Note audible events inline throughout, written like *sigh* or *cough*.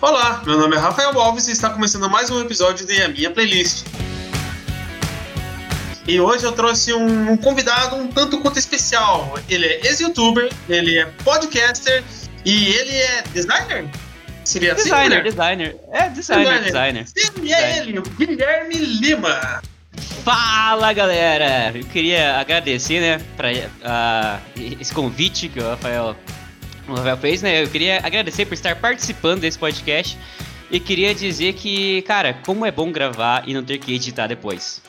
Olá, meu nome é Rafael Alves e está começando mais um episódio de A Minha Playlist. E hoje eu trouxe um convidado um tanto quanto especial. Ele é ex-youtuber, ele é podcaster e ele é designer? Seria assim, designer, assim, designer. É, designer, designer. Sim, é ele, o Guilherme Lima. Fala galera! Eu queria agradecer, né, pra uh, esse convite que o Rafael o Rafael fez, né? Eu queria agradecer por estar participando desse podcast e queria dizer que, cara, como é bom gravar e não ter que editar depois.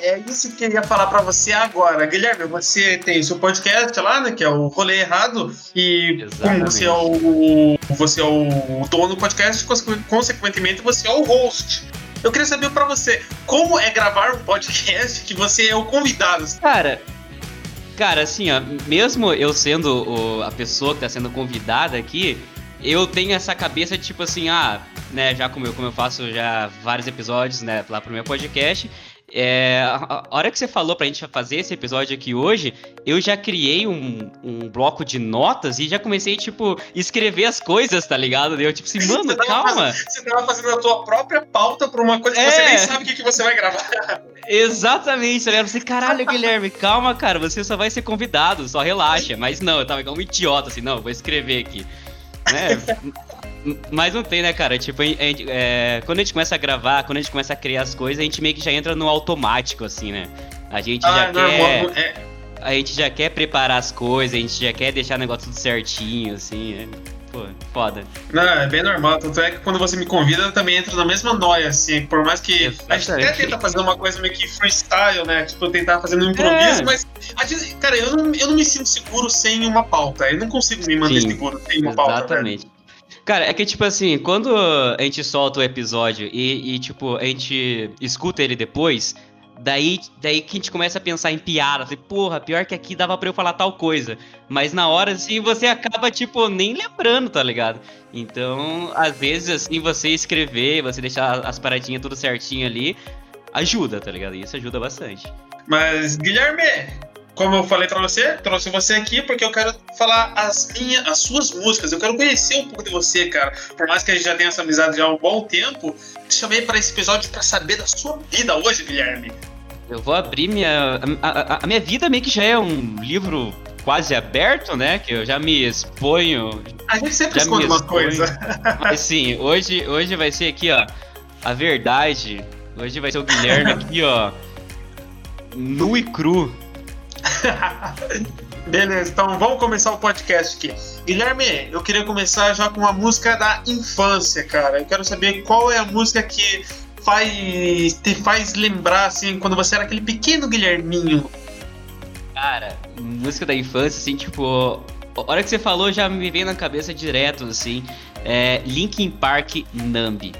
É isso que eu ia falar para você agora. Guilherme, você tem seu podcast lá, né? Que é o Rolê Errado. E como você é o, você é o dono do podcast, consequentemente você é o host. Eu queria saber para você, como é gravar um podcast que você é o convidado? Cara, Cara, assim, ó, mesmo eu sendo o, a pessoa que tá sendo convidada aqui, eu tenho essa cabeça de tipo assim, ah, né, já como eu, como eu faço já vários episódios, né, lá pro meu podcast, é, a hora que você falou pra gente fazer esse episódio aqui hoje, eu já criei um, um bloco de notas e já comecei, tipo, escrever as coisas, tá ligado? Eu, tipo assim, mano, calma. Fazendo, você tava fazendo a tua própria pauta pra uma coisa é. que você nem sabe o que, que você vai gravar. Exatamente, tá ligado? Você, caralho, Guilherme, calma, cara, você só vai ser convidado, só relaxa. Mas não, eu tava igual um idiota, assim, não, vou escrever aqui. Né? *laughs* Mas não tem, né, cara? Tipo, a gente, é, quando a gente começa a gravar, quando a gente começa a criar as coisas, a gente meio que já entra no automático, assim, né? A gente ah, já quer. É... A gente já quer preparar as coisas, a gente já quer deixar o negócio tudo certinho, assim. É, pô, foda. Não, é bem normal. Tanto é que quando você me convida, eu também entro na mesma noia, assim. Por mais que Exatamente. a gente até tenta fazer uma coisa meio que freestyle, né? Tipo, tentar fazer um improviso, é. mas. Gente, cara, eu não, eu não me sinto seguro sem uma pauta. Eu não consigo me manter Sim, seguro sem uma pauta. Exatamente. Cara, é que, tipo assim, quando a gente solta o episódio e, e, tipo, a gente escuta ele depois, daí, daí que a gente começa a pensar em piada. Assim, Porra, pior que aqui dava pra eu falar tal coisa. Mas na hora, assim, você acaba, tipo, nem lembrando, tá ligado? Então, às vezes, assim, você escrever, você deixar as paradinhas tudo certinho ali, ajuda, tá ligado? Isso ajuda bastante. Mas, Guilherme, como eu falei para você, trouxe você aqui porque eu quero falar as minhas, as suas músicas. Eu quero conhecer um pouco de você, cara. Por mais que a gente já tenha essa amizade já há um bom tempo, te chamei para esse episódio para saber da sua vida hoje, Guilherme. Eu vou abrir minha. A, a, a, minha vida meio que já é um livro quase aberto, né? Que eu já me exponho. A gente sempre esconde uma coisa. *laughs* Mas sim, hoje, hoje vai ser aqui, ó. A verdade. Hoje vai ser o Guilherme aqui, ó. Nu e cru. *laughs* Beleza, então vamos começar o podcast aqui. Guilherme, eu queria começar já com uma música da infância, cara. Eu quero saber qual é a música que faz te faz lembrar assim quando você era aquele pequeno Guilherminho. Cara, música da infância, assim, tipo, a hora que você falou já me veio na cabeça direto, assim, é Linkin Park Numb.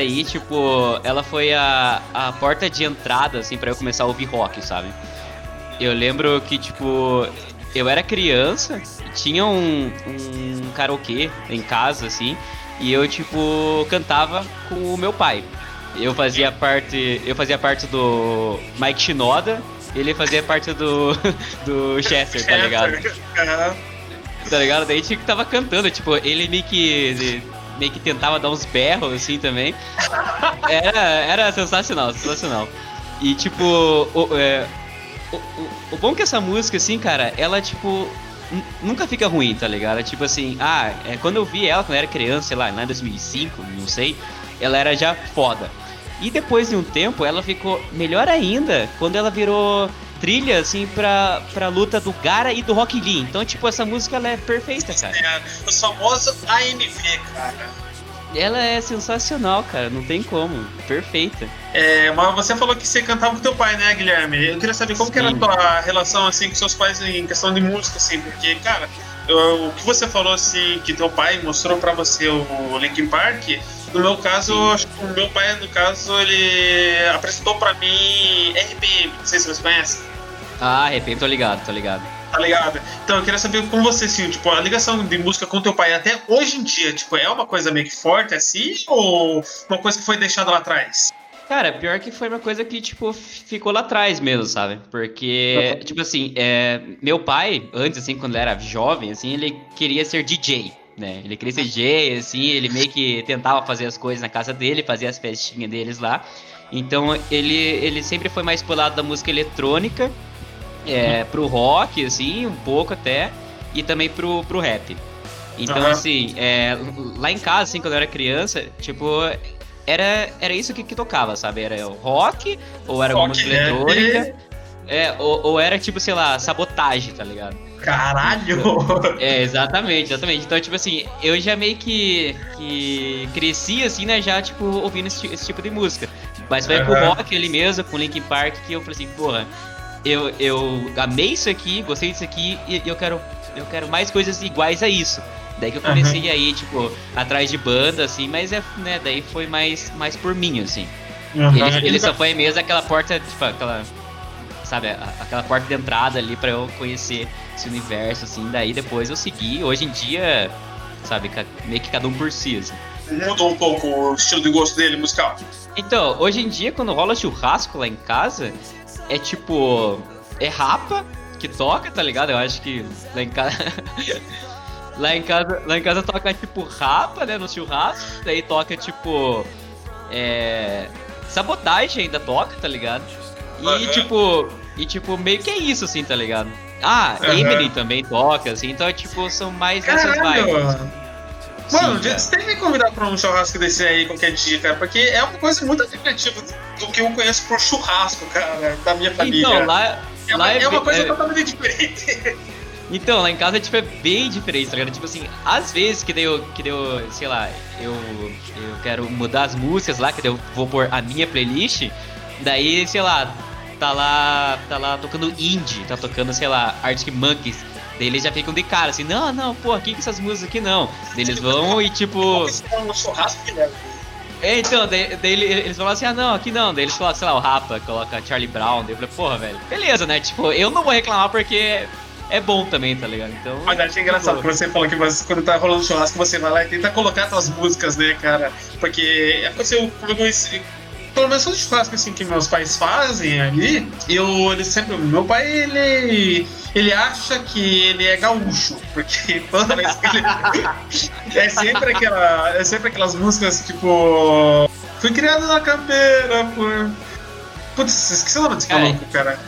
Aí, tipo, ela foi a, a porta de entrada, assim, para eu começar a ouvir rock, sabe? Eu lembro que, tipo, eu era criança, tinha um, um karaokê em casa, assim, E eu, tipo, cantava com o meu pai. Eu fazia parte. Eu fazia parte do Mike Shinoda, ele fazia parte do. *laughs* do Chester, tá ligado? Tá ligado? Daí tipo, tava cantando, tipo, ele meio que. Meio que tentava dar uns berros assim também. *laughs* Era, era sensacional, sensacional. E tipo, o, é, o, o, o bom é que essa música, assim, cara, ela, tipo, nunca fica ruim, tá ligado? Tipo assim, ah, é, quando eu vi ela quando eu era criança, sei lá em 2005, não sei, ela era já foda. E depois de um tempo, ela ficou melhor ainda quando ela virou trilha, assim, pra, pra luta do Gara e do Rock Lee. Então, tipo, essa música ela é perfeita, cara. É, o famoso AMV, cara. Ela é sensacional, cara, não tem como. Perfeita. É, mas você falou que você cantava com teu pai, né, Guilherme? Eu queria saber como Sim. que era a tua relação, assim, com seus pais em questão de música, assim, porque, cara, eu, o que você falou, assim, que teu pai mostrou pra você o Linkin Park no meu caso, o meu pai, no caso, ele apresentou pra mim RPM, não sei se você conhece. Ah, RPM, tô ligado, tô ligado. Tá ligado? Então eu queria saber com você, assim, tipo, a ligação de música com teu pai até hoje em dia, tipo, é uma coisa meio que forte assim, ou uma coisa que foi deixada lá atrás? Cara, pior que foi uma coisa que, tipo, ficou lá atrás mesmo, sabe? Porque, uhum. tipo assim, é, meu pai, antes, assim, quando ele era jovem, assim, ele queria ser DJ né? Ele queria ser DJ, assim, ele meio que tentava fazer as coisas na casa dele, fazia as festinhas deles lá. Então ele, ele sempre foi mais pro lado da música eletrônica, é, pro rock, assim, um pouco até, e também pro, pro rap. Então, uhum. assim, é, lá em casa, assim, quando eu era criança, tipo, era, era isso que, que tocava, sabe? Era o rock, ou era rock, música eletrônica, é, ou, ou era tipo, sei lá, sabotagem, tá ligado? Caralho! É, exatamente, exatamente. Então, tipo assim, eu já meio que, que cresci, assim, né, já, tipo, ouvindo esse, esse tipo de música. Mas foi uhum. com o rock ali mesmo, com o Linkin Park, que eu falei assim, porra, eu, eu amei isso aqui, gostei disso aqui, e eu quero, eu quero mais coisas iguais a isso. Daí que eu comecei uhum. aí, tipo, atrás de banda, assim, mas é, né, daí foi mais, mais por mim, assim. Uhum. Ele, ele só foi mesmo aquela porta, tipo, aquela sabe, aquela porta de entrada ali para eu conhecer esse universo, assim. Daí depois eu segui. Hoje em dia, sabe, meio que cada um por si, assim. Mudou um pouco o estilo de gosto dele musical. Então, hoje em dia, quando rola churrasco lá em casa, é tipo. É rapa que toca, tá ligado? Eu acho que lá em casa. *laughs* lá em casa, lá em casa toca tipo rapa, né, no churrasco. Daí toca tipo. É. Sabotagem ainda toca, tá ligado? E uhum. tipo, e, tipo, meio que é isso, assim, tá ligado? Ah, uhum. Emily também toca, assim, então, tipo, são mais essas vibes. Mano, Sim, você tem que me convidar pra um churrasco desse aí qualquer dia, cara, porque é uma coisa muito alternativa do que eu conheço por churrasco, cara, da minha família. Então, lá, é, lá uma, é, é uma coisa é... totalmente diferente. Então, lá em casa, tipo, é bem diferente, tá ligado? Tipo assim, às vezes que daí eu, que daí eu sei lá, eu, eu quero mudar as músicas lá, que daí eu vou pôr a minha playlist, daí, sei lá, tá lá, tá lá tocando indie, tá tocando, sei lá, Arctic Monkeys. Daí eles já ficam de cara, assim, não, não, pô, aqui com essas músicas aqui não. Daí eles vão e tipo. É, então, daí, daí, eles falam assim, ah não, aqui não. Daí eles colocam, sei lá, o Rapa, coloca Charlie Brown. Daí eu falei, porra, velho, beleza, né? Tipo, eu não vou reclamar porque é bom também, tá ligado? Então. Mas acho engraçado que você falou que você, quando tá rolando churrasco, você vai lá e tenta colocar suas músicas, né, cara? Porque aconteceu comigo pelo menos os churrascos assim, que meus pais fazem ali, eu ele sempre. Meu pai, ele. Ele acha que ele é gaúcho, porque *laughs* toda vez que ele. é sempre aquela. É sempre aquelas músicas tipo. Fui criado na campeira por. Putz, esqueci o nome desse maluco, cara.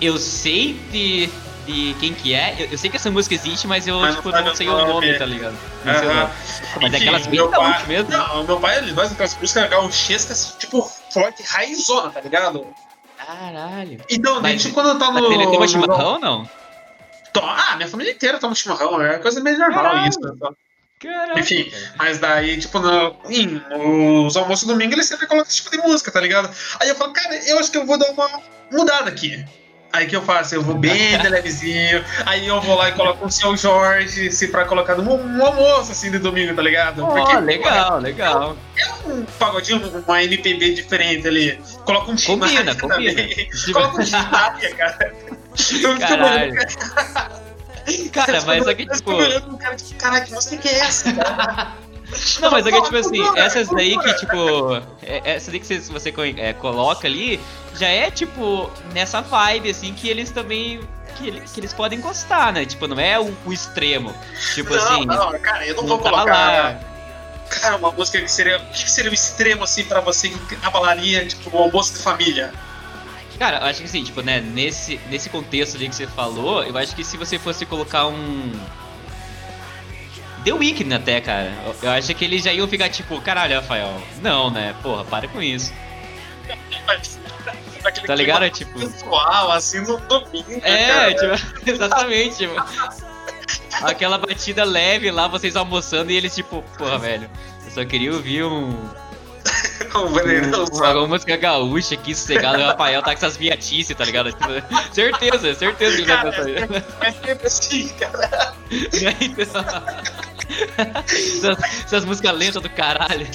Eu sei de de quem que é. Eu, eu, sei que essa música existe, mas eu mas tipo, não, não sei o nome, tá ligado? Não sei o nome. Mas é aquelas bem gaúchas mesmo. Não, meu pai ele faz aquelas músicas gauchescas, tipo, forte, raizona, tá ligado? Caralho. Então, mas, tipo, quando eu tava no. Ele toma chimarrão ou não? Ah, minha família inteira toma chimarrão, é coisa meio normal Caralho. isso. Né? Caramba. Enfim, mas daí, tipo, no, nos almoços domingo ele sempre coloca esse tipo de música, tá ligado? Aí eu falo, cara, eu acho que eu vou dar uma mudada aqui. Aí que eu faço? Eu vou bem *laughs* de levezinho, aí eu vou lá e coloco o seu Jorge, se pra colocar no, no almoço, assim, de domingo, tá ligado? Oh, Porque, legal, é, legal. É um pagodinho, uma MPB diferente ali. Coloca um Combina, combina. *laughs* Coloca um Chimária, cara. Caralho. *laughs* Cara, mas aqui, tipo... Cara, tipo, caralho, que música que é essa, cara? Não, mas é que, tipo assim, essas daí que, tipo. Essas daí que você, é, coloca ali, já é, tipo, nessa vibe, assim, que eles também. Que, que eles podem gostar, né? Tipo, não é o, o extremo. Tipo não, assim. Não, cara, eu não, vou tá colocar. Lá. Cara, uma música que seria. O que seria o extremo, assim, pra você que abalaria, tipo, o almoço de família? Cara, eu acho que assim, tipo, né, nesse, nesse contexto ali que você falou, eu acho que se você fosse colocar um The Weeknd até, cara. Eu acho que eles já iam ficar tipo, caralho, Rafael. Não, né? Porra, para com isso. tá ligado? É tipo. Pessoal, assim no domingo. É, cara. tipo, *laughs* exatamente. tipo, aquela batida leve lá, vocês almoçando e eles, tipo, porra, velho. Eu só queria ouvir um. *laughs* um veneirão, uma, música gaúcha aqui, sossegado, o Rafael tá com essas viatices, tá ligado? Tipo, certeza, certeza que ele vai pensar isso. É sempre assim, cara. essas, essas músicas lentas do caralho.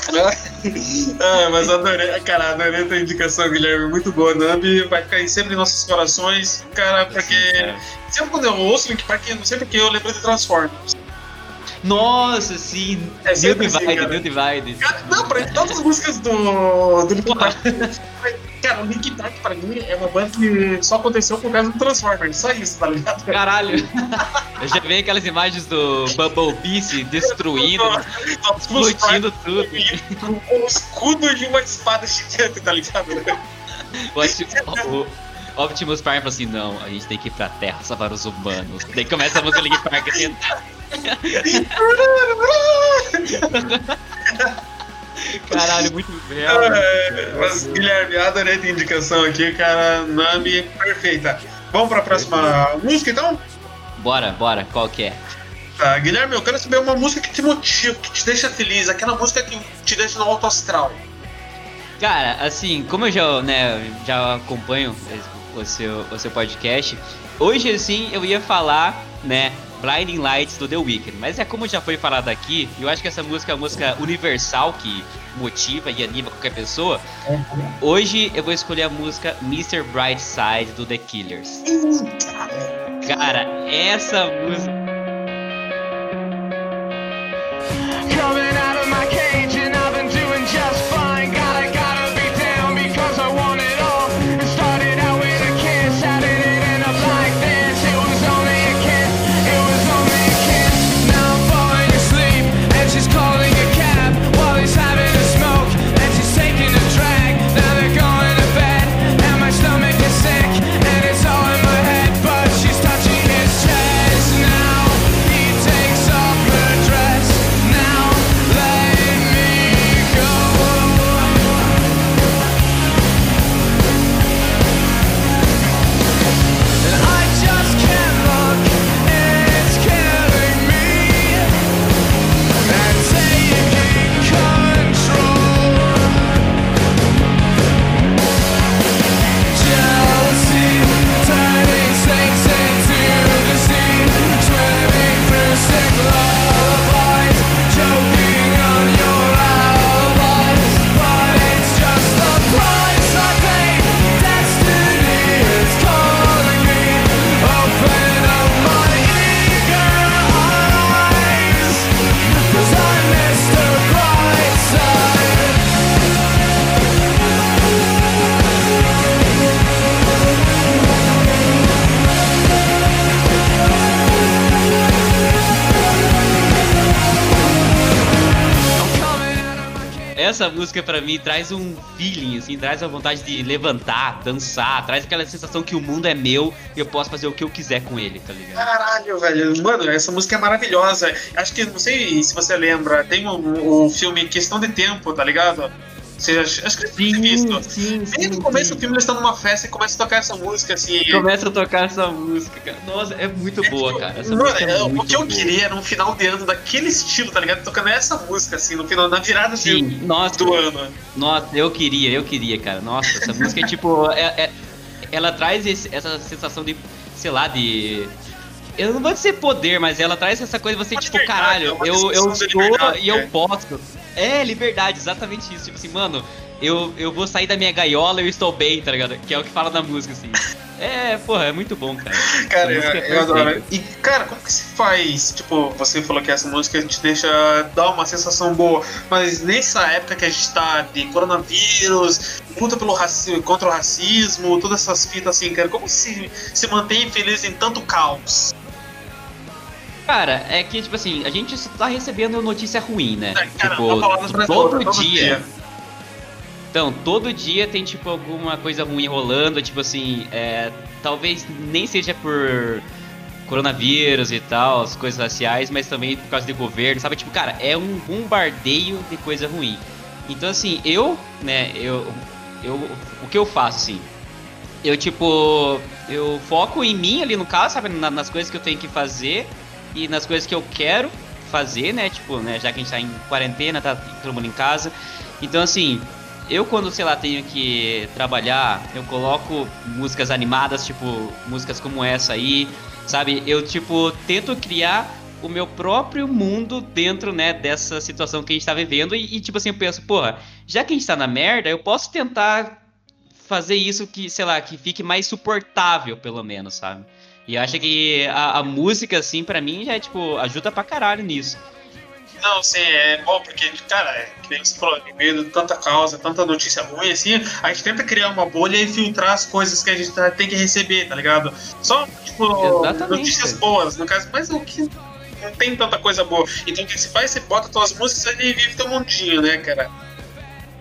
*laughs* ah, mas adorei, cara, adorei a tua indicação, Guilherme, muito boa, Nambi, vai ficar aí sempre em nossos corações, cara, porque é. sempre quando eu ouço Link Park, não sei porque eu lembro de Transformers. Nossa, sim. É New Divide, assim, New Divide. Não, pra todas as músicas do, do Link Park. Cara, o Link Park pra mim é uma banda que só aconteceu por causa do Transformers, só isso, tá ligado? Caralho. Eu já vi aquelas imagens do Bumblebee se destruindo, explodindo tudo. Um escudo de uma espada gigante, tá ligado? O, o Optimus Prime fala assim, não, a gente tem que ir pra Terra salvar os humanos. Daí começa a música Link Park assim. Caralho, muito bem. É, mas, Guilherme, adorei a indicação aqui, cara. Nami, perfeita. Vamos pra próxima Perfeito. música, então? Bora, bora. Qual que é? Tá, Guilherme, eu quero saber uma música que te motiva, que te deixa feliz, aquela música que te deixa no alto astral. Cara, assim, como eu já, né, já acompanho o seu, o seu podcast, hoje, assim, eu ia falar, né, Blinding Lights do The Weeknd. Mas é como já foi falado aqui, eu acho que essa música é uma música universal que motiva e anima qualquer pessoa. Hoje eu vou escolher a música Mr. Brightside do The Killers. Cara, essa música. Essa música pra mim traz um feeling, assim, traz a vontade de levantar, dançar, traz aquela sensação que o mundo é meu e eu posso fazer o que eu quiser com ele, tá ligado? Caralho, velho. Mano, essa música é maravilhosa. Acho que, não sei se você lembra, tem o um, um filme Questão de Tempo, tá ligado? Acho que você Sim, visto. sim, sim, no começo sim. do filme eles estão numa festa e começa a tocar essa música assim. Começa a tocar essa música, cara. Nossa, é muito boa, cara. Essa Mano, é é, o que eu boa. queria era um final de ano daquele estilo, tá ligado? Tocando essa música, assim, no final, na virada de- Sim, nossa, do ano. Nossa, eu queria, eu queria, cara. Nossa, essa música é tipo. é- é- ela traz esse- essa sensação de, sei lá, de. Eu não vou dizer poder, mas ela traz essa coisa, você, Uma tipo, caralho, uma eu, eu e eu é. posso. É, liberdade, exatamente isso. Tipo assim, mano, eu, eu vou sair da minha gaiola e eu estou bem, tá ligado? Que é o que fala na música, assim. *laughs* É, porra, é muito bom, cara. *laughs* Cara, eu, é eu adoro. E, cara, como que se faz? Tipo, você falou que essa música te deixa dar uma sensação boa, mas nessa época que a gente tá de coronavírus, luta pelo racismo, contra o racismo, todas essas fitas assim, cara, como se se mantém feliz em tanto caos? Cara, é que, tipo assim, a gente tá recebendo notícia ruim, né? É, cara, tipo, todo, todo dia. dia então, todo dia tem, tipo, alguma coisa ruim rolando, tipo assim, é, talvez nem seja por coronavírus e tal, as coisas raciais, mas também por causa do governo, sabe? Tipo, cara, é um bombardeio de coisa ruim. Então, assim, eu, né, eu, eu, o que eu faço, assim, eu, tipo, eu foco em mim ali no caso, sabe? nas coisas que eu tenho que fazer e nas coisas que eu quero fazer, né? Tipo, né, já que a gente tá em quarentena, tá todo mundo em casa. Então, assim, eu quando, sei lá, tenho que trabalhar, eu coloco músicas animadas, tipo, músicas como essa aí, sabe? Eu, tipo, tento criar o meu próprio mundo dentro, né, dessa situação que a gente tá vivendo e, e, tipo assim, eu penso, porra, já que a gente tá na merda, eu posso tentar fazer isso que, sei lá, que fique mais suportável, pelo menos, sabe? E eu acho que a, a música, assim, para mim, já, tipo, ajuda pra caralho nisso. Não, sim, é bom, porque, cara, é, que nem você falou, em meio de tanta causa, tanta notícia ruim, assim, a gente tenta criar uma bolha e filtrar as coisas que a gente tá, tem que receber, tá ligado? Só, tipo, Exatamente. notícias boas, no caso, mas o que não tem tanta coisa boa. Então o que você faz? Você bota suas músicas e vive teu mundinho, né, cara?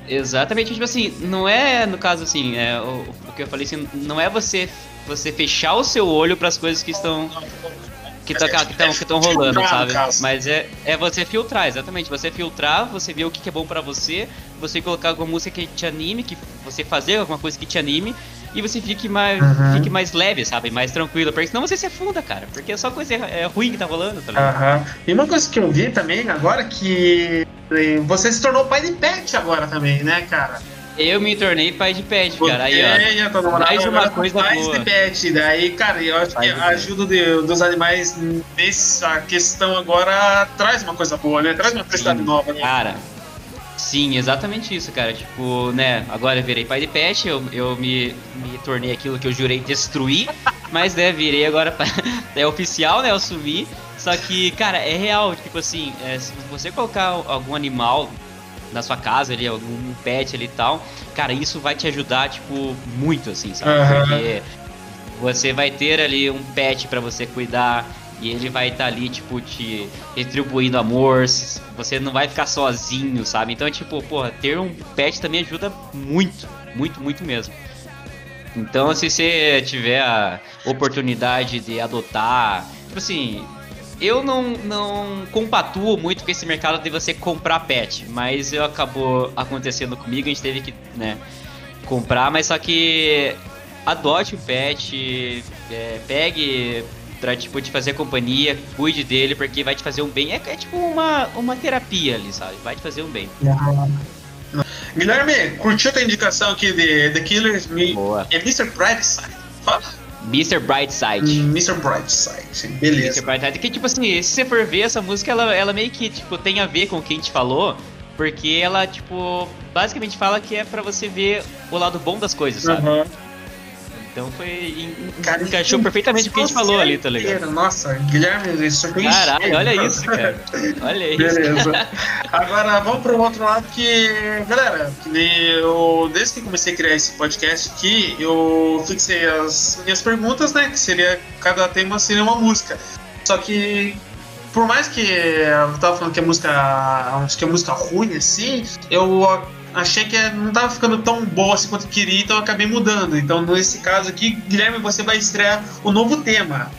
Exatamente, tipo assim, não é, no caso assim, é, o, o que eu falei assim, não é você você fechar o seu olho para as coisas que estão que estão tá, que que que rolando, sabe? Mas é, é você filtrar, exatamente. Você filtrar, você ver o que, que é bom para você, você colocar alguma música que te anime, que você fazer alguma coisa que te anime, e você fique mais, uhum. fique mais leve, sabe? Mais tranquilo. Porque senão você se afunda, cara. Porque é só coisa é, ruim que tá rolando, tá ligado? Uhum. E uma coisa que eu vi também agora que você se tornou pai de pet agora também, né, cara? Eu me tornei pai de pet, cara. Aí, ó. mais uma coisa mais boa. de pet. Daí, cara, eu acho que a ajuda de, dos animais nessa questão agora traz uma coisa boa, né? Traz uma felicidade nova, né? Cara, sim, exatamente isso, cara. Tipo, né, agora eu virei pai de pet, eu, eu me, me tornei aquilo que eu jurei destruir, mas, né, virei agora. *laughs* é oficial, né? Eu assumi. Só que, cara, é real, tipo assim, é, se você colocar algum animal na sua casa ali, algum pet ali e tal, cara, isso vai te ajudar, tipo, muito, assim, sabe? Uhum. Porque você vai ter ali um pet para você cuidar e ele vai estar tá ali, tipo, te retribuindo amor, você não vai ficar sozinho, sabe? Então, tipo, porra, ter um pet também ajuda muito, muito, muito mesmo. Então, se você tiver a oportunidade de adotar, tipo assim, eu não, não compatuo muito com esse mercado de você comprar pet, mas eu acabou acontecendo comigo, a gente teve que, né, comprar, mas só que adote o pet, é, pegue pra, tipo, te fazer companhia, cuide dele, porque vai te fazer um bem. É, é tipo uma, uma terapia ali, sabe? Vai te fazer um bem. Guilherme, curtiu a indicação aqui de The Killers? Boa. É Mr. Brightside. Fala. Mr. Brightside. Mr. Brightside, beleza. Mr. Brightside, que tipo assim, se você for ver essa música, ela, ela meio que tipo, tem a ver com o que a gente falou, porque ela, tipo, basicamente fala que é para você ver o lado bom das coisas, sabe? Uhum. Então foi. Cara, encaixou perfeitamente o que a gente falou ali, tá ligado? Nossa, Guilherme, isso aqui. Caralho, olha isso, cara. Olha isso. Beleza. Agora vamos pro outro lado que. Galera, eu, desde que comecei a criar esse podcast aqui, eu fixei as minhas perguntas, né? Que seria. Cada tema seria uma música. Só que por mais que eu tava falando que a música. Acho que a música ruim assim, eu achei que não estava ficando tão boa assim quanto queria, então eu acabei mudando. Então, nesse caso aqui, Guilherme, você vai estrear o novo tema.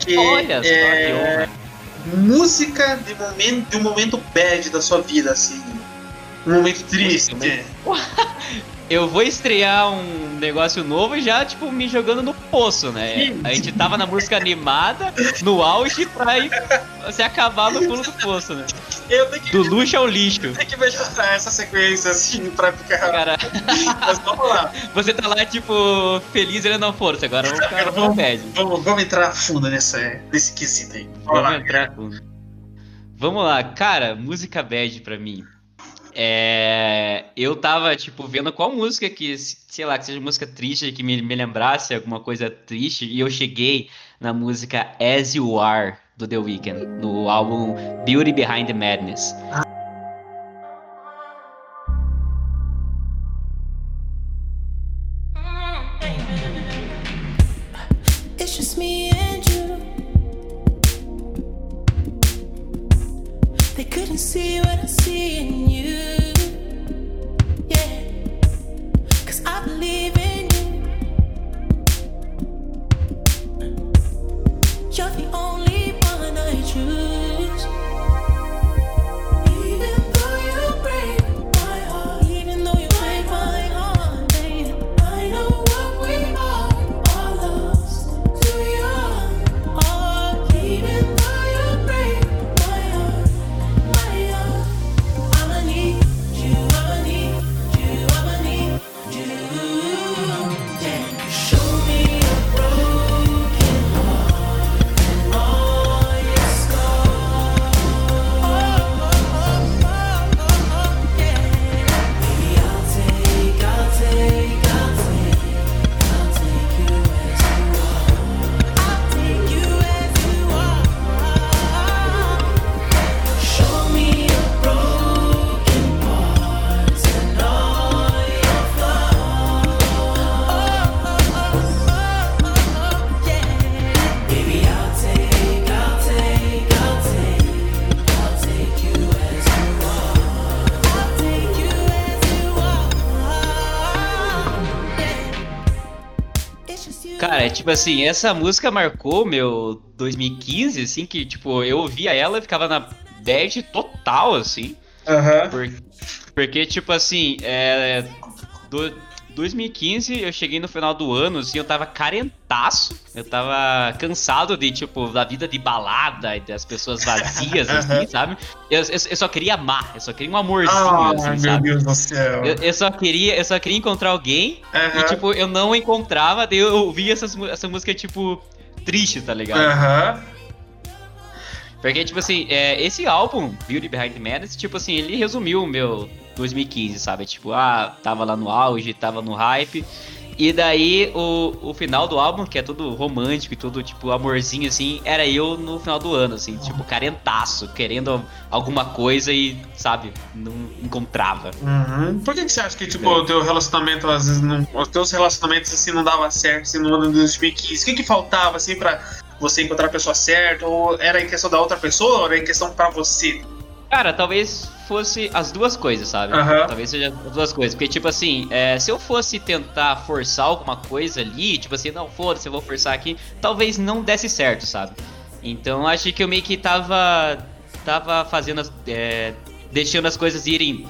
Que Olha, é música de momento, de um momento bad da sua vida, assim. Um momento triste. *laughs* eu vou estrear um negócio novo já, tipo, me jogando no poço, né? A gente tava na música animada, no auge, pra ir, se acabar no fundo do poço, né? Que, do luxo ao lixo. Tem que melhorar essa sequência, assim, pra ficar. Cara... Mas vamos lá. Você tá lá, tipo, feliz ele não força, agora vamos ficar vamos, vamos, vamos, entrar fundo nessa, nesse quesito aí. Vamos, vamos entrar fundo. Vamos lá, cara, música bad pra mim é, eu tava, tipo, vendo qual música que, sei lá, que seja música triste, que me, me lembrasse alguma coisa triste, e eu cheguei na música As You Are, do The Weeknd, no álbum Beauty Behind the Madness. It's Tipo assim, essa música marcou meu 2015, assim, que, tipo, eu ouvia ela e ficava na bad total, assim. Uhum. Por, porque, tipo assim, é, do, 2015 eu cheguei no final do ano, assim, eu tava carentaço. Eu tava cansado de, tipo, da vida de balada e das pessoas vazias, *laughs* assim, sabe? Eu, eu, eu, só queria amar, eu só queria um amorzinho, oh, assim, meu sabe? Deus do céu. Eu, eu, só queria, eu só queria encontrar alguém uhum. e, tipo, eu não encontrava, daí eu ouvia essas, essa música, tipo, triste, tá ligado? Aham. Uhum. Porque, tipo assim, é, esse álbum, Beauty Behind Madness, tipo assim, ele resumiu o meu 2015, sabe? Tipo, ah, tava lá no auge, tava no hype. E daí o, o final do álbum, que é tudo romântico e tudo, tipo, amorzinho, assim, era eu no final do ano, assim, tipo, carentaço, querendo alguma coisa e, sabe, não encontrava. Uhum. Por que, que você acha que, tipo, é. o teu relacionamento, às vezes, não, os teus relacionamentos, assim, não dava certo, assim, no ano de 2015? O que que faltava, assim, pra você encontrar a pessoa certa? Ou era em questão da outra pessoa ou era em questão pra você? Cara, talvez fosse as duas coisas, sabe? Uhum. Talvez seja as duas coisas. Porque, tipo assim, é, se eu fosse tentar forçar alguma coisa ali, tipo assim, não, foda-se, eu vou forçar aqui, talvez não desse certo, sabe? Então acho que eu meio que tava. tava fazendo as. É, deixando as coisas irem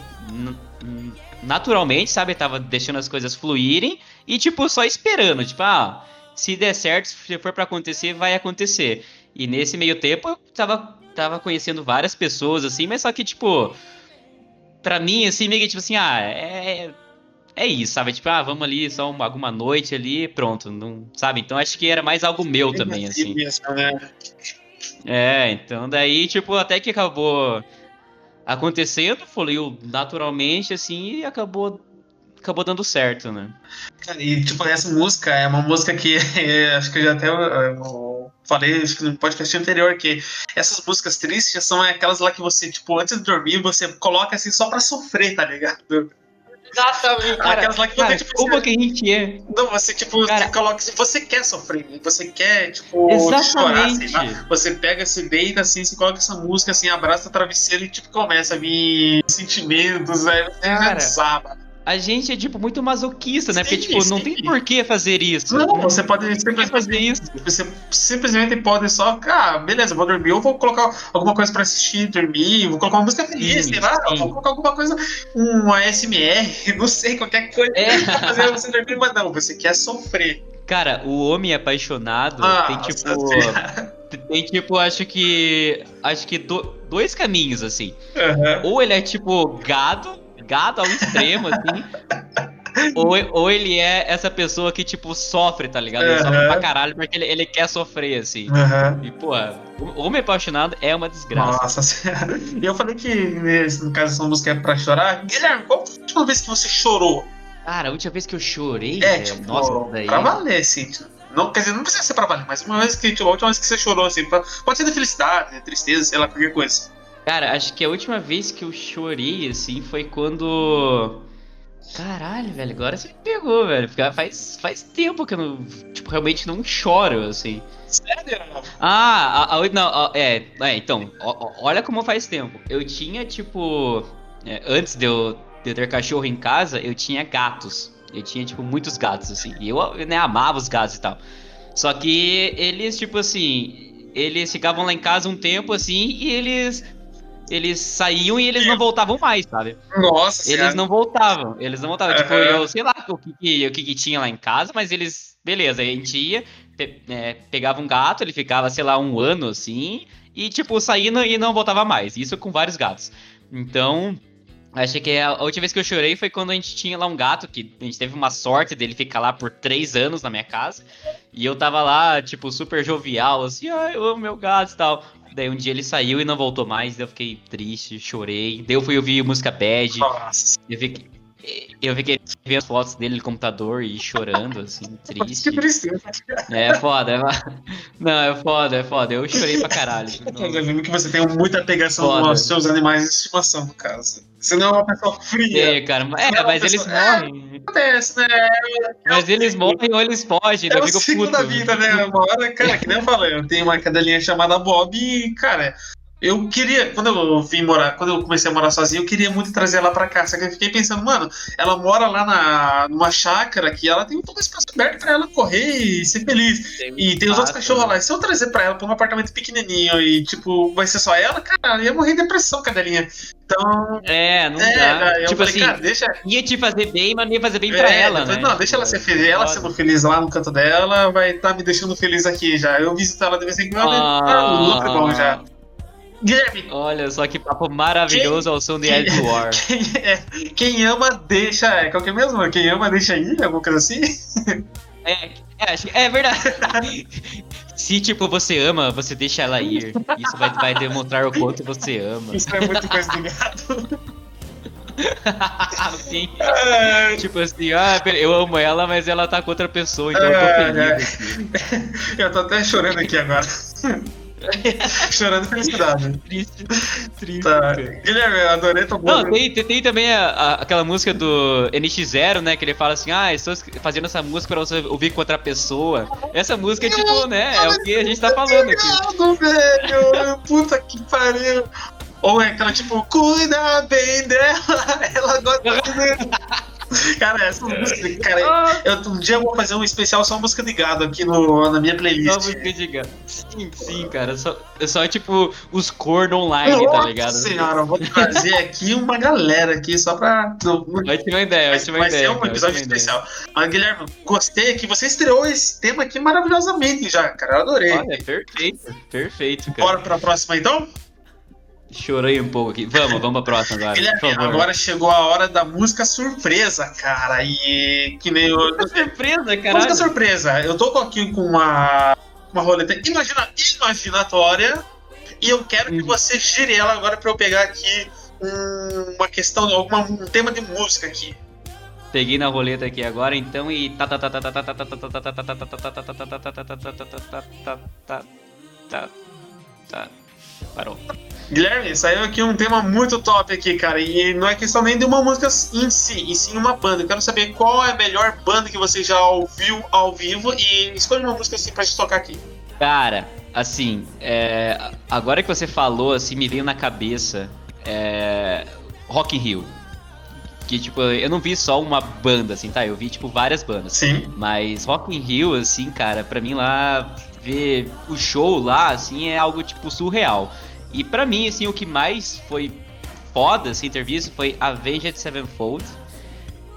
naturalmente, sabe? Tava deixando as coisas fluírem e, tipo, só esperando. Tipo, ah, se der certo, se for para acontecer, vai acontecer. E nesse meio tempo eu tava tava conhecendo várias pessoas, assim, mas só que, tipo, pra mim, assim, meio que, tipo assim, ah, é. É isso, sabe? Tipo, ah, vamos ali só uma, alguma noite ali, pronto, não, sabe? Então acho que era mais algo meu também, assim. Né? É, então daí, tipo, até que acabou acontecendo, fluiu naturalmente, assim, e acabou acabou dando certo, né? E, tipo, essa música é uma música que *laughs* acho que eu já até eu falei que no podcast anterior que essas músicas tristes são aquelas lá que você, tipo, antes de dormir, você coloca assim só pra sofrer, tá ligado? Exatamente, cara. Aquelas lá que cara, tipo, como você, que a gente é? Não, você, tipo, cara, você coloca se você quer sofrer, você quer, tipo, Exatamente. chorar, lá, você pega, se deita assim, você coloca essa música assim, abraça o travesseiro e, tipo, começa a vir sentimentos, aí você cara, já sabe a gente é, tipo, muito masoquista, né? Sim, Porque, tipo, sim. não tem por que fazer isso. Não, você pode simplesmente fazer isso. Você simplesmente pode só, ah, beleza, vou dormir, ou vou colocar alguma coisa pra assistir, dormir, vou colocar uma música feliz, sim, sei lá, vou colocar alguma coisa, um ASMR, *laughs* não sei, qualquer coisa é. *laughs* pra fazer você dormir, mas não, você quer sofrer. Cara, o homem apaixonado ah, tem tipo. *laughs* Tem tipo, acho que. Acho que do, dois caminhos, assim. Uhum. Ou ele é tipo gado gado ao extremo, assim. ou, ou ele é essa pessoa que, tipo, sofre, tá ligado? Ele uhum. sofre pra caralho porque ele, ele quer sofrer, assim. Uhum. E, pô, o Homem Apaixonado é uma desgraça. Nossa senhora. E eu falei que, no caso, essa música é pra chorar. Guilherme, qual foi a última vez que você chorou? Cara, a última vez que eu chorei, é, tipo, nossa, daí... pra valer, assim. Não, quer dizer, não precisa ser pra valer, mas uma vez que, tipo, a última vez que você chorou, assim, pode ser de felicidade, de tristeza, sei lá, qualquer coisa. Cara, acho que a última vez que eu chorei, assim, foi quando. Caralho, velho, agora você me pegou, velho. Faz, faz tempo que eu não, tipo, realmente não choro, assim. Sério? Ah, a, a, não, a, é, é, então, olha como faz tempo. Eu tinha, tipo, é, antes de eu, de eu ter cachorro em casa, eu tinha gatos. Eu tinha, tipo, muitos gatos, assim. E eu, né, amava os gatos e tal. Só que eles, tipo assim, eles ficavam lá em casa um tempo, assim, e eles eles saíam e eles não voltavam mais, sabe? Nossa Eles não voltavam, eles não voltavam. Uhum. Tipo, eu sei lá o que, que, o que, que tinha lá em casa, mas eles, beleza, a gente ia, pe, é, pegava um gato, ele ficava, sei lá, um ano assim, e tipo, saindo e não voltava mais. Isso com vários gatos. Então, Acho que a última vez que eu chorei foi quando a gente tinha lá um gato, que a gente teve uma sorte dele ficar lá por três anos na minha casa. E eu tava lá, tipo, super jovial, assim, ai, eu amo meu gato e tal. Daí um dia ele saiu e não voltou mais, daí eu fiquei triste, chorei. Daí eu fui ouvir música bad. Nossa. Eu vi que. Eu vi que ele via as fotos dele no computador e chorando, assim, *laughs* triste. Que tristeza. É foda, é... Não, é foda, é foda. Eu chorei pra caralho. *laughs* Eu lembro que você tem muita pegação foda. com os seus animais de estimação, no caso. Você não é uma pessoa fria. É, cara, é, é mas eles é, morrem. acontece, né? Mas eles morrem ou eles fogem, é eu fico puto. da vida, né? Uma hora, cara, que nem eu falei, eu tenho uma cadelinha chamada Bob e, cara, eu queria, quando eu vim morar, quando eu comecei a morar sozinho, eu queria muito trazer ela pra cá. Só que eu fiquei pensando, mano, ela mora lá na, numa chácara que ela tem todo um espaço aberto pra ela correr e ser feliz. Tem e tem os outros cachorros lá. E se eu trazer pra ela pra um apartamento pequenininho e, tipo, vai ser só ela, cara, ia morrer de depressão, cadelinha. Então. É, não é, dá. Tipo falei, assim, cara, deixa... ia te fazer bem, mas não ia fazer bem é, pra ela, depois, né? Não, deixa ela ser feliz. Ela sendo feliz lá no canto dela, vai estar tá me deixando feliz aqui já. Eu visito ela de vez em quando, ah, tá bom já. Guilherme. Olha só que papo maravilhoso quem, ao som de Ed War. *laughs* Quem, é, quem ama, deixa. É, qual que é mesmo? Quem ama, deixa ir? Alguma coisa assim? É, é, é verdade. *laughs* Se, tipo, você ama, você deixa ela ir. Isso vai, vai demonstrar o quanto você ama. Isso é muito coisa do *laughs* gato. Sim. É... Tipo assim, ah, eu amo ela, mas ela tá com outra pessoa, então é... eu tô é, feliz. É. Eu tô até chorando aqui agora. *laughs* Chorando de felicidade. Triste. Triste. Tá. Guilherme, adorei tua Não, tem, tem, tem também a, a, aquela música do NX0, né? Que ele fala assim: ah, estou fazendo essa música pra você ouvir com outra pessoa. Essa música é tipo, né? É o que a gente tá falando aqui. Obrigado, velho! Puta que pariu! Ou é aquela tipo, cuida bem dela, *laughs* ela gosta de *laughs* Cara, essa música, cara, eu, um dia eu vou fazer um especial só música de gado aqui no, na minha playlist. Só música de gado. Sim, sim, cara. Só, só tipo os corno online, tá Nossa tá ligado? senhora, eu vou trazer aqui uma galera aqui só pra. Ótima ideia, ótima vai ideia. Vai ser um episódio especial. Mas, Guilherme, gostei que você estreou esse tema aqui maravilhosamente já, cara. Eu adorei. Olha, perfeito, perfeito, cara. Bora pra próxima então? Chorei um pouco aqui. Vamos, vamos pra próxima agora. Guilherme, agora chegou a hora da música surpresa, cara. E que nem eu. surpresa, cara. Música surpresa. Eu tô aqui com uma, uma roleta imagina, imaginatória. E eu quero que você gire ela agora pra eu pegar aqui um, uma questão, alguma, um tema de música aqui. Peguei na roleta aqui agora, então, e. Parou. Guilherme, saiu aqui um tema muito top aqui, cara. E não é questão nem de uma música em si, e sim uma banda. Eu quero saber qual é a melhor banda que você já ouviu ao vivo e escolha uma música assim pra gente tocar aqui. Cara, assim, é, agora que você falou, assim, me veio na cabeça é, Rock in Rio. Que, tipo, eu não vi só uma banda, assim, tá? Eu vi, tipo, várias bandas. Sim. Mas Rock in Rio, assim, cara, pra mim lá, ver o show lá, assim, é algo, tipo, surreal. E para mim, assim, o que mais foi foda, assim, ter visto foi Avenged Sevenfold.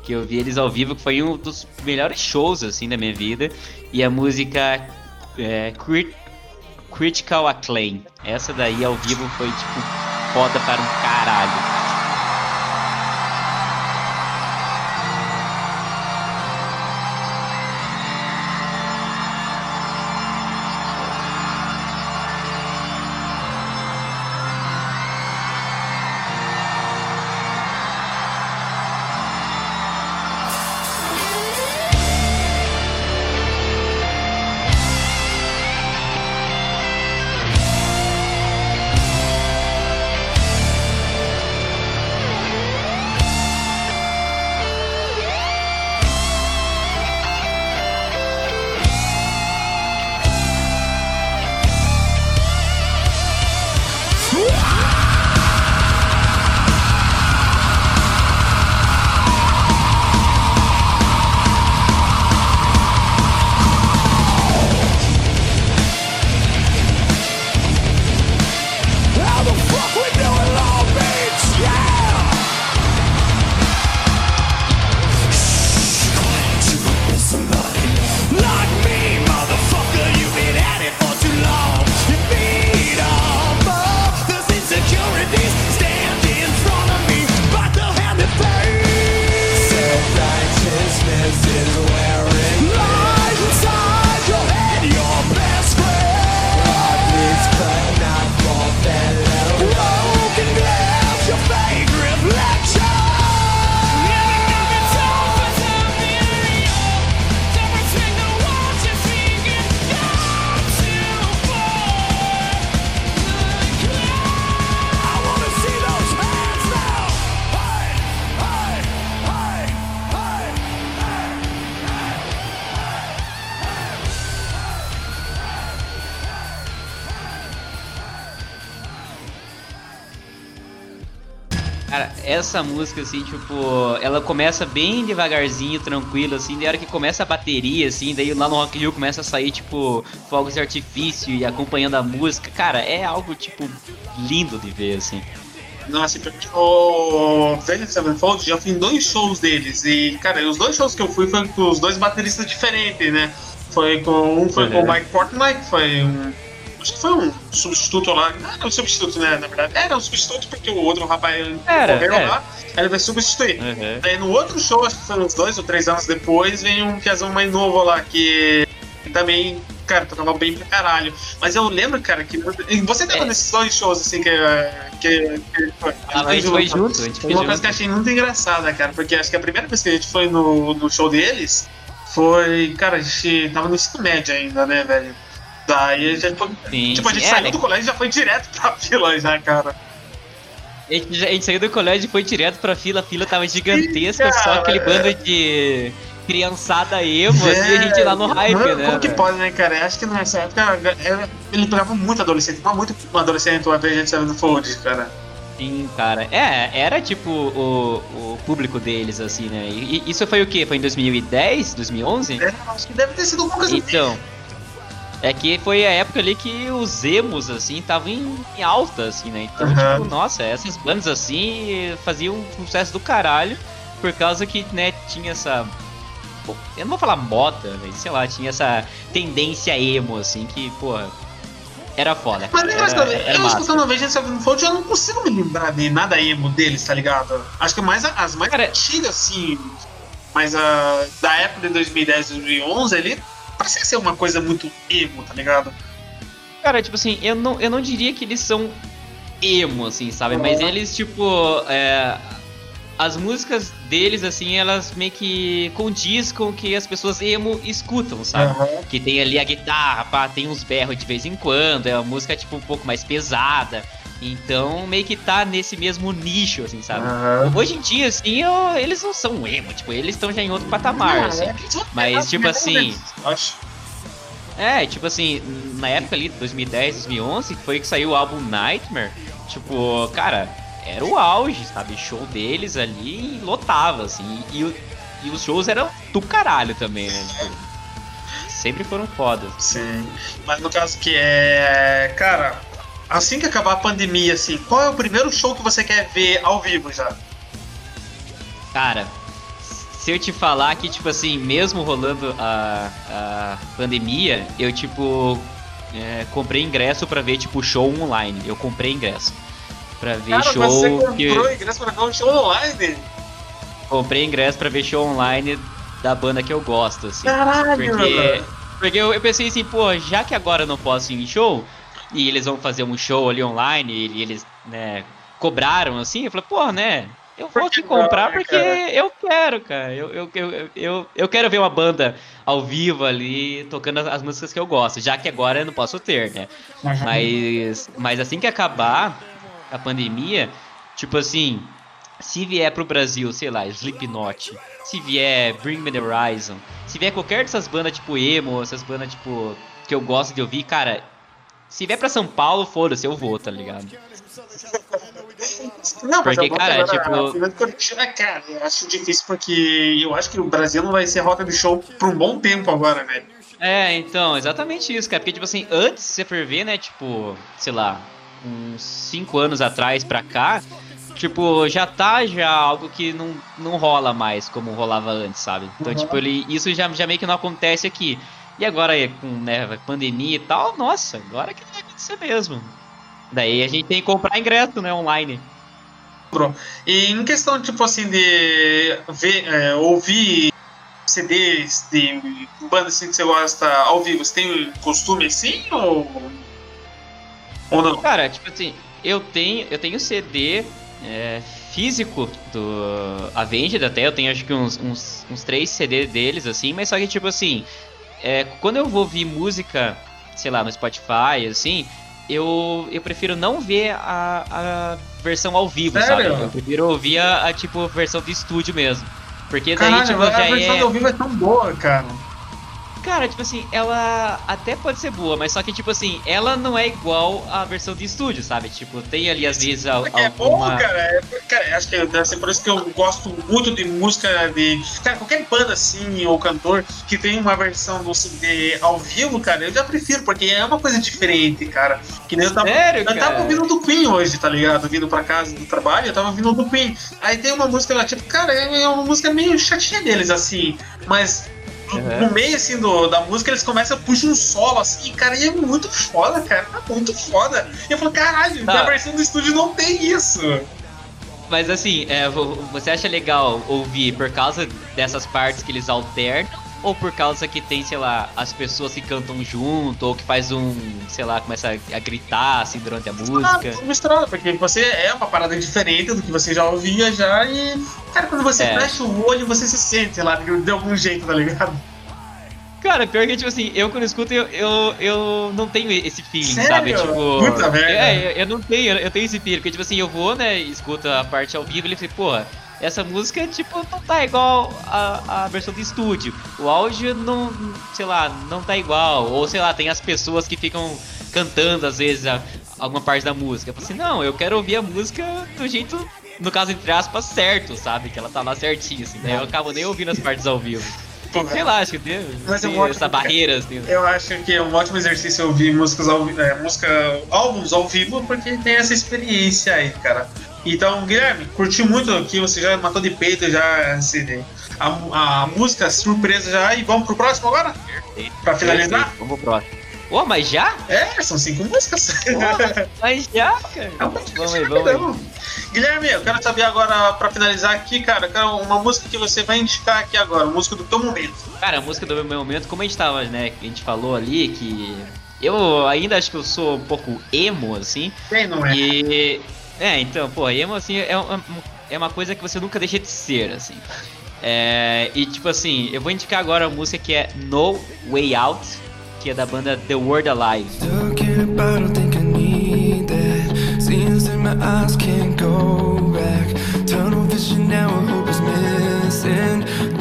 Que eu vi eles ao vivo, que foi um dos melhores shows, assim, da minha vida. E a música é, Crit Critical Acclaim. Essa daí ao vivo foi, tipo, foda para um caralho. Cara, essa música, assim, tipo, ela começa bem devagarzinho, tranquilo, assim, daí a hora que começa a bateria, assim, daí lá no Rock Hill começa a sair, tipo, fogos de artifício e acompanhando a música. Cara, é algo, tipo, lindo de ver, assim. Nossa, porque o Avenged Sevenfold já fui em dois shows deles. E, cara, os dois shows que eu fui foram com os dois bateristas diferentes, né? Foi com um foi uhum. com o Mike Portnoy, que foi um. Acho que foi um substituto lá. Não, não um substituto, né? Na verdade. Era um substituto porque o outro rapaz era, morreu era. lá. Aí ele vai substituir. Uhum. Daí no outro show, acho que foi uns dois ou três anos depois, vem um piazão mais novo lá, que também cara, tocava bem pra caralho. Mas eu lembro, cara, que. Você tava é. nesses dois shows, assim, que. que, que ah, a gente foi junto. A gente foi uma coisa que eu achei muito engraçada, cara, porque acho que a primeira vez que a gente foi no, no show deles foi. Cara, a gente tava no ensino médio ainda, né, velho? Daí a gente foi. Sim, tipo, a gente é, saiu né? do colégio e já foi direto pra fila, já, cara. A gente, a gente, saiu do colégio e foi direto pra fila, a fila tava gigantesca, Sim, só aquele bando de criançada emo, é, assim, a gente lá no hype, mano, né? Como que pode, né, cara? Acho que nessa época ele pegava muito adolescente, mas muito um adolescente o Avenged Sevenfold, cara. Sim, cara. É, era tipo o, o público deles, assim, né? E, isso foi o quê? Foi em 2010, 2011? É, acho que deve ter sido alguma coisa Então. É que foi a época ali que os emos, assim, estavam em, em, alta, assim, né? Então, uhum. tipo, nossa, essas bandas assim faziam um sucesso do caralho por causa que, né, tinha essa eu não vou falar moda, mas sei lá, tinha essa tendência emo, assim, que, porra, era foda. Mas era, era, era eu escutando a Avenged Sevenfold, eu não consigo me lembrar de nada emo deles, tá ligado? Acho que mais as mais Cara, antigas, assim, mas a, da época de 2010, 2011, ele parecia ser uma coisa muito emo, tá ligado? Cara, tipo assim, eu não, eu não diria que eles são emo, assim, sabe? Mas eles, tipo, é, as músicas deles, assim, elas meio que condiz com o que as pessoas emo escutam, sabe? Uhum. Que tem ali a guitarra, pá, tem uns berros de vez em quando, é uma música, tipo, um pouco mais pesada. Então, meio que tá nesse mesmo nicho, assim, sabe? Uhum. Hoje em dia, assim, eu, eles não são emo, tipo, eles estão já em outro patamar, assim. É Mas, tipo assim... Acho. É, tipo assim, na época ali, 2010, 2011, foi que saiu o álbum Nightmare. Tipo, cara, era o auge, sabe? Show deles ali lotava, assim. E, e os shows eram do caralho também, né? Tipo, sempre foram fodas. Sim. Mas no caso que é. Cara, assim que acabar a pandemia, assim, qual é o primeiro show que você quer ver ao vivo já? Cara, se eu te falar que, tipo assim, mesmo rolando a, a pandemia, eu, tipo, é, comprei ingresso para ver, tipo, show online. Eu comprei ingresso pra ver Cara, show. Você comprou que... ingresso pra ver um show online? Comprei ingresso pra ver show online da banda que eu gosto, assim. Caralho! Porque, porque eu, eu pensei assim, pô, já que agora eu não posso ir em show, e eles vão fazer um show ali online, e eles, né, cobraram, assim, eu falei, pô, né, eu vou te comprar não, porque eu quero, cara. Eu, eu, eu, eu, eu quero ver uma banda ao vivo ali tocando as, as músicas que eu gosto, já que agora eu não posso ter, né? Mas, mas assim que acabar, a pandemia, tipo assim, se vier pro Brasil, sei lá, Slipknot, se vier Bring Me The Horizon, se vier qualquer dessas bandas tipo emo, essas bandas tipo que eu gosto de ouvir, cara, se vier pra São Paulo, foda-se, eu vou, tá ligado? Não, porque, cara, é tipo. É, cara, eu acho difícil porque eu acho que o Brasil não vai ser rota de show por um bom tempo agora, velho. É, então, exatamente isso, cara. Porque, tipo assim, antes, se você for ver, né, tipo, sei lá, uns 5 anos atrás pra cá, tipo, já tá já algo que não, não rola mais como rolava antes, sabe? Então, uhum. tipo, ele, isso já, já meio que não acontece aqui. E agora, com né, pandemia e tal, nossa, agora que vai acontecer mesmo. Daí a gente tem que comprar ingresso, né, online. E em questão, tipo assim, de ver, é, ouvir CDs de bandas assim, que você gosta ao vivo, você tem costume assim ou ou não? Cara, tipo assim, eu tenho, eu tenho CD é, físico do Avenged até, eu tenho acho que uns, uns, uns três CD deles, assim, mas só que tipo assim, é, quando eu vou ouvir música, sei lá, no Spotify, assim, eu, eu prefiro não ver a, a versão ao vivo, Sério? sabe? Eu prefiro ouvir a, a, tipo, versão de estúdio mesmo. Porque daí, Caralho, tipo, a já versão é... ao vivo é tão boa, cara. Cara, tipo assim, ela até pode ser boa, mas só que, tipo assim, ela não é igual à versão de estúdio, sabe? Tipo, tem ali às vezes al é alguma... É bom, cara. É, cara, acho que deve ser por isso que eu gosto muito de música de. Cara, qualquer banda assim, ou cantor, que tem uma versão do CD ao vivo, cara, eu já prefiro, porque é uma coisa diferente, cara. Que nem eu tava. Sério, eu tava ouvindo do Queen hoje, tá ligado? Vindo pra casa do trabalho, eu tava ouvindo do Queen. Aí tem uma música lá, tipo, cara, é uma música meio chatinha deles, assim, mas Uhum. No meio, assim, do, da música, eles começam a puxar um solo, assim, cara, e é muito foda, cara. É muito foda. E eu falo, caralho, tá. na versão do estúdio não tem isso. Mas assim, é, você acha legal ouvir por causa dessas partes que eles alternam? Ou por causa que tem, sei lá, as pessoas que cantam junto, ou que faz um, sei lá, começa a gritar assim durante a música? Ah, misturado, porque você é uma parada diferente do que você já ouvia já e. Cara, quando você é. fecha o olho, você se sente lá de algum jeito, tá ligado? Cara, pior que, tipo assim, eu quando escuto, eu, eu, eu não tenho esse feeling, Sério? sabe? Tipo. Puta merda. É, eu, eu, não tenho, eu tenho esse feeling, porque, tipo assim, eu vou, né, escuto a parte ao vivo e ele fala, porra, essa música, tipo, não tá igual a, a versão de estúdio. O áudio não, sei lá, não tá igual. Ou, sei lá, tem as pessoas que ficam cantando, às vezes, a, alguma parte da música. Eu assim, não, eu quero ouvir a música do jeito, no caso, entre aspas, certo, sabe? Que ela tá lá certinho, assim. Eu acabo nem ouvindo as partes ao vivo. Sei lá, acho que tem, Mas tem é um essa barreira. Assim. Eu acho que é um ótimo exercício ouvir músicas ao, é, música, álbuns ao vivo, porque tem essa experiência aí, cara. Então, Guilherme, curti muito aqui, você já matou de peito já assim, a, a música surpresa já. E vamos pro próximo agora? Perfeito. Pra finalizar? Perfeito. Vamos pro próximo. Ô, mas já? É, são cinco músicas. mas já, cara. É vamos aí, vamos aí. Guilherme, eu quero saber agora, pra finalizar aqui, cara, uma música que você vai indicar aqui agora, música do teu momento. Cara, a música do meu momento, como a gente tava, né, a gente falou ali que eu ainda acho que eu sou um pouco emo, assim. Quem não é? E é, então, pô, emo assim é uma, é uma coisa que você nunca deixa de ser, assim. É, e tipo assim, eu vou indicar agora a música que é No Way Out, que é da banda The World Alive.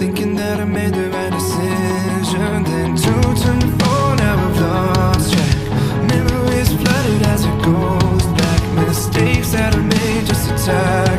Thinking time.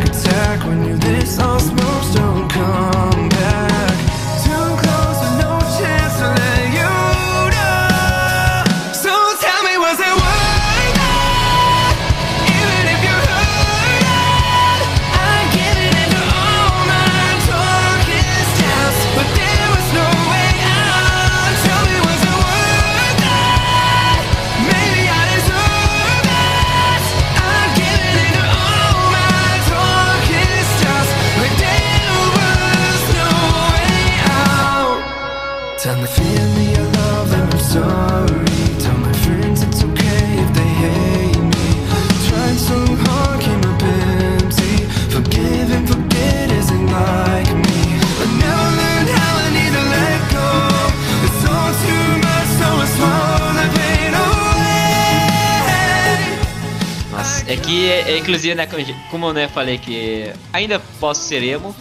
É inclusive, né, como eu né, falei que ainda posso ser emo,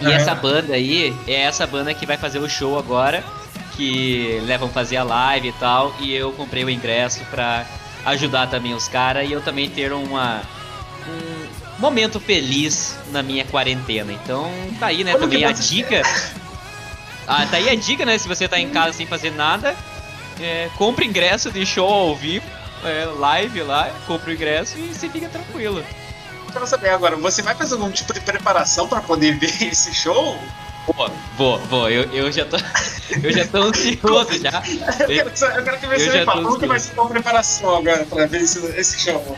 e essa banda aí é essa banda que vai fazer o show agora, que levam fazer a live e tal, e eu comprei o ingresso pra ajudar também os caras e eu também ter uma um momento feliz na minha quarentena. Então tá aí, né, Como também a dica. Ah, tá aí a dica, né, se você tá em casa sem fazer nada, é, compre ingresso de show ao vivo, é, live lá, compre o ingresso e você fica tranquilo. Quero saber agora, você vai fazer algum tipo de preparação pra poder ver *laughs* esse show? Vou, vou, vou, eu, eu já tô. *laughs* Eu já tô ansioso já. *laughs* Eu quero, que- eu quero que você eu me fale como que vai ser a tua preparação agora pra ver esse, esse show.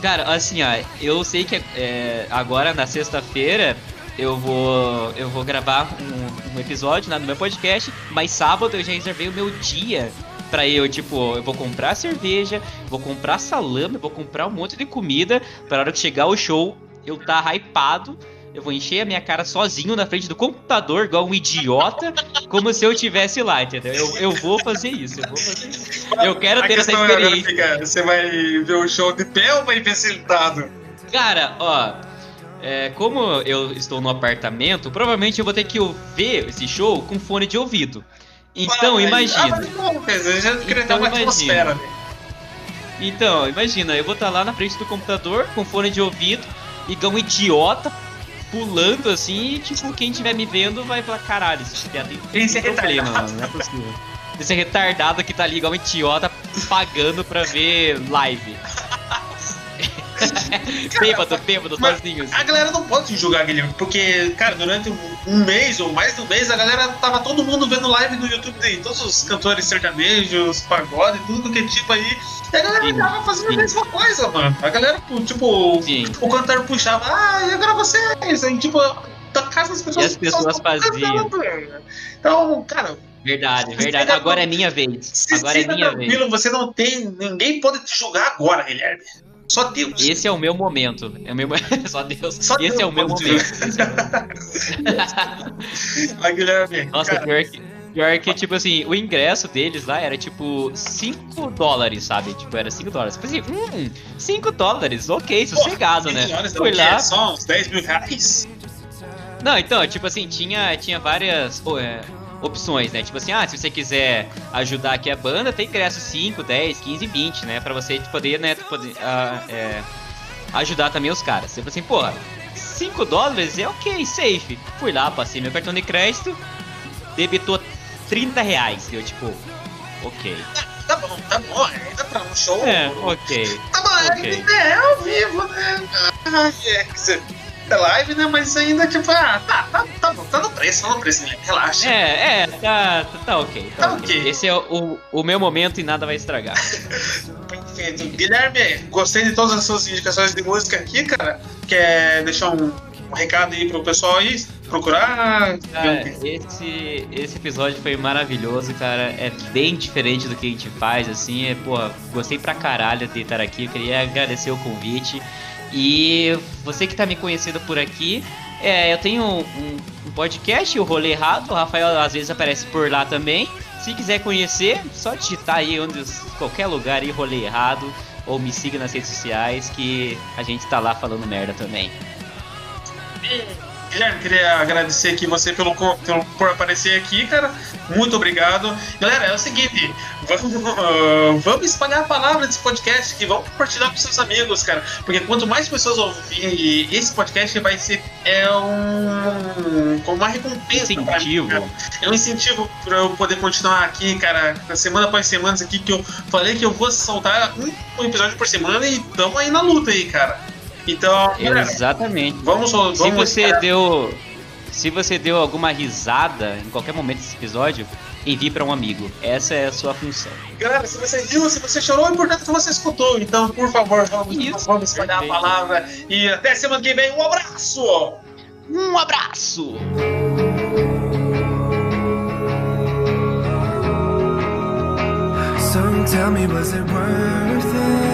Cara, assim, ó, eu sei que é, agora na sexta-feira eu vou eu vou gravar um, um episódio né, no meu podcast, mas sábado eu já reservei o meu dia pra eu, tipo, eu vou comprar cerveja, vou comprar salame, vou comprar um monte de comida pra hora que chegar o show eu tá hypado. Eu vou encher a minha cara sozinho na frente do computador, igual um idiota, como se eu estivesse lá, entendeu? Eu, eu vou fazer isso, eu vou fazer isso. Eu quero A ter essa questão agora experiência. fica, você vai ver o show de pé ou vai ver sentado? Cara, ó, é, como eu estou no apartamento, provavelmente eu vou ter que ver esse show com fone de ouvido. Então, imagina. Ah, mas, eu já queria então, uma imagina. atmosfera, né? Então, imagina, eu vou estar tá lá na frente do computador com fone de ouvido e um idiota pulando assim e, tipo, quem estiver me vendo vai falar, caralho, esse piada tem, tem problema, mano, não é possível. Esse retardado que tá ali igual um idiota pagando pra ver live. *laughs* bêbado, bêbado, sozinho. A galera não pode julgar, Guilherme, porque, cara, durante um mês ou mais de um mês, a galera tava todo mundo vendo live no YouTube de todos os cantores sertanejos, pagode, tudo que é tipo aí. E a galera sim, tava fazendo sim. a mesma coisa, mano. A galera, tipo, sim. o cantor puxava, ah, e agora vocês? Aí, tipo, da casa das pessoas. E as pessoas faziam. Então, cara, Verdade, verdade. Agora é minha vez. Agora é minha vez. Você não tem. Ninguém pode te julgar agora, Guilherme. Só Deus. Esse é o meu momento. É o meu... *laughs* Só Deus. Só Esse Deus é o meu momento. Ai, Guilherme. Nossa, pior que, pior que, tipo assim, o ingresso deles lá era tipo 5 dólares, sabe? Tipo, era 5 dólares. Tipo assim, hum, 5 dólares, ok, sossegado, né? Foi lá. Só uns 10 mil reais? Não, então, tipo assim, tinha, tinha várias. Oh, é, opções, né? Tipo assim, ah, se você quiser ajudar aqui a banda, tem ingresso 5, 10, 15, 20, né? Pra você poder, né, poder, uh, é, ajudar também os caras. Tipo assim, porra, 5 dólares é ok, safe. Fui lá, passei meu cartão de crédito, debitou 30 reais. Eu, tipo, ok. Tá bom, tá bom, ainda pra um show. É, ok. Tá bom, okay. é ao vivo, né? Ah, é, é live, né? Mas ainda, tipo, ah, tá, tá, tá bom, tá no preço, tá no preço, né? Relaxa. É, é, tá, tá, tá ok. Tá, tá okay. ok. Esse é o, o meu momento e nada vai estragar. Perfeito. Guilherme, gostei de todas as suas indicações de música aqui, cara. Quer deixar um, um recado aí pro pessoal aí? Procurar? Cara, esse, esse episódio foi maravilhoso, cara. É bem diferente do que a gente faz, assim. É, porra, gostei pra caralho de estar aqui. Eu queria agradecer o convite. E você que está me conhecendo por aqui, é, eu tenho um, um, podcast, o Rolê Errado. O Rafael às vezes aparece por lá também. Se quiser conhecer, só digitar aí onde qualquer lugar aí, Rolê Errado, ou me siga nas redes sociais que a gente tá lá falando merda também. Guilherme, queria agradecer aqui você pelo, pelo, por aparecer aqui, cara. Muito obrigado. Galera, é o seguinte, vamos, uh, *laughs* vamos espalhar a palavra desse podcast aqui, vamos compartilhar com seus amigos, cara. Porque quanto mais pessoas ouvirem esse podcast, vai ser é um, como uma recompensa. Incentivo. Mim, é um incentivo para eu poder continuar aqui, cara, semana após semana aqui, que eu falei que eu vou soltar um, um episódio por semana e estamos aí na luta aí, cara. Então, exatamente. Vamos, vamos Se você deu se você deu alguma risada em qualquer momento desse episódio, envie para um amigo. Essa é a sua função. Galera, se você viu, se você chorou, é importante que você escutou. Então, por favor, vamos, Isso, vamos espalhar perfeito. a palavra. E até semana que vem. Um abraço! Um abraço! So tell me, was it worth it?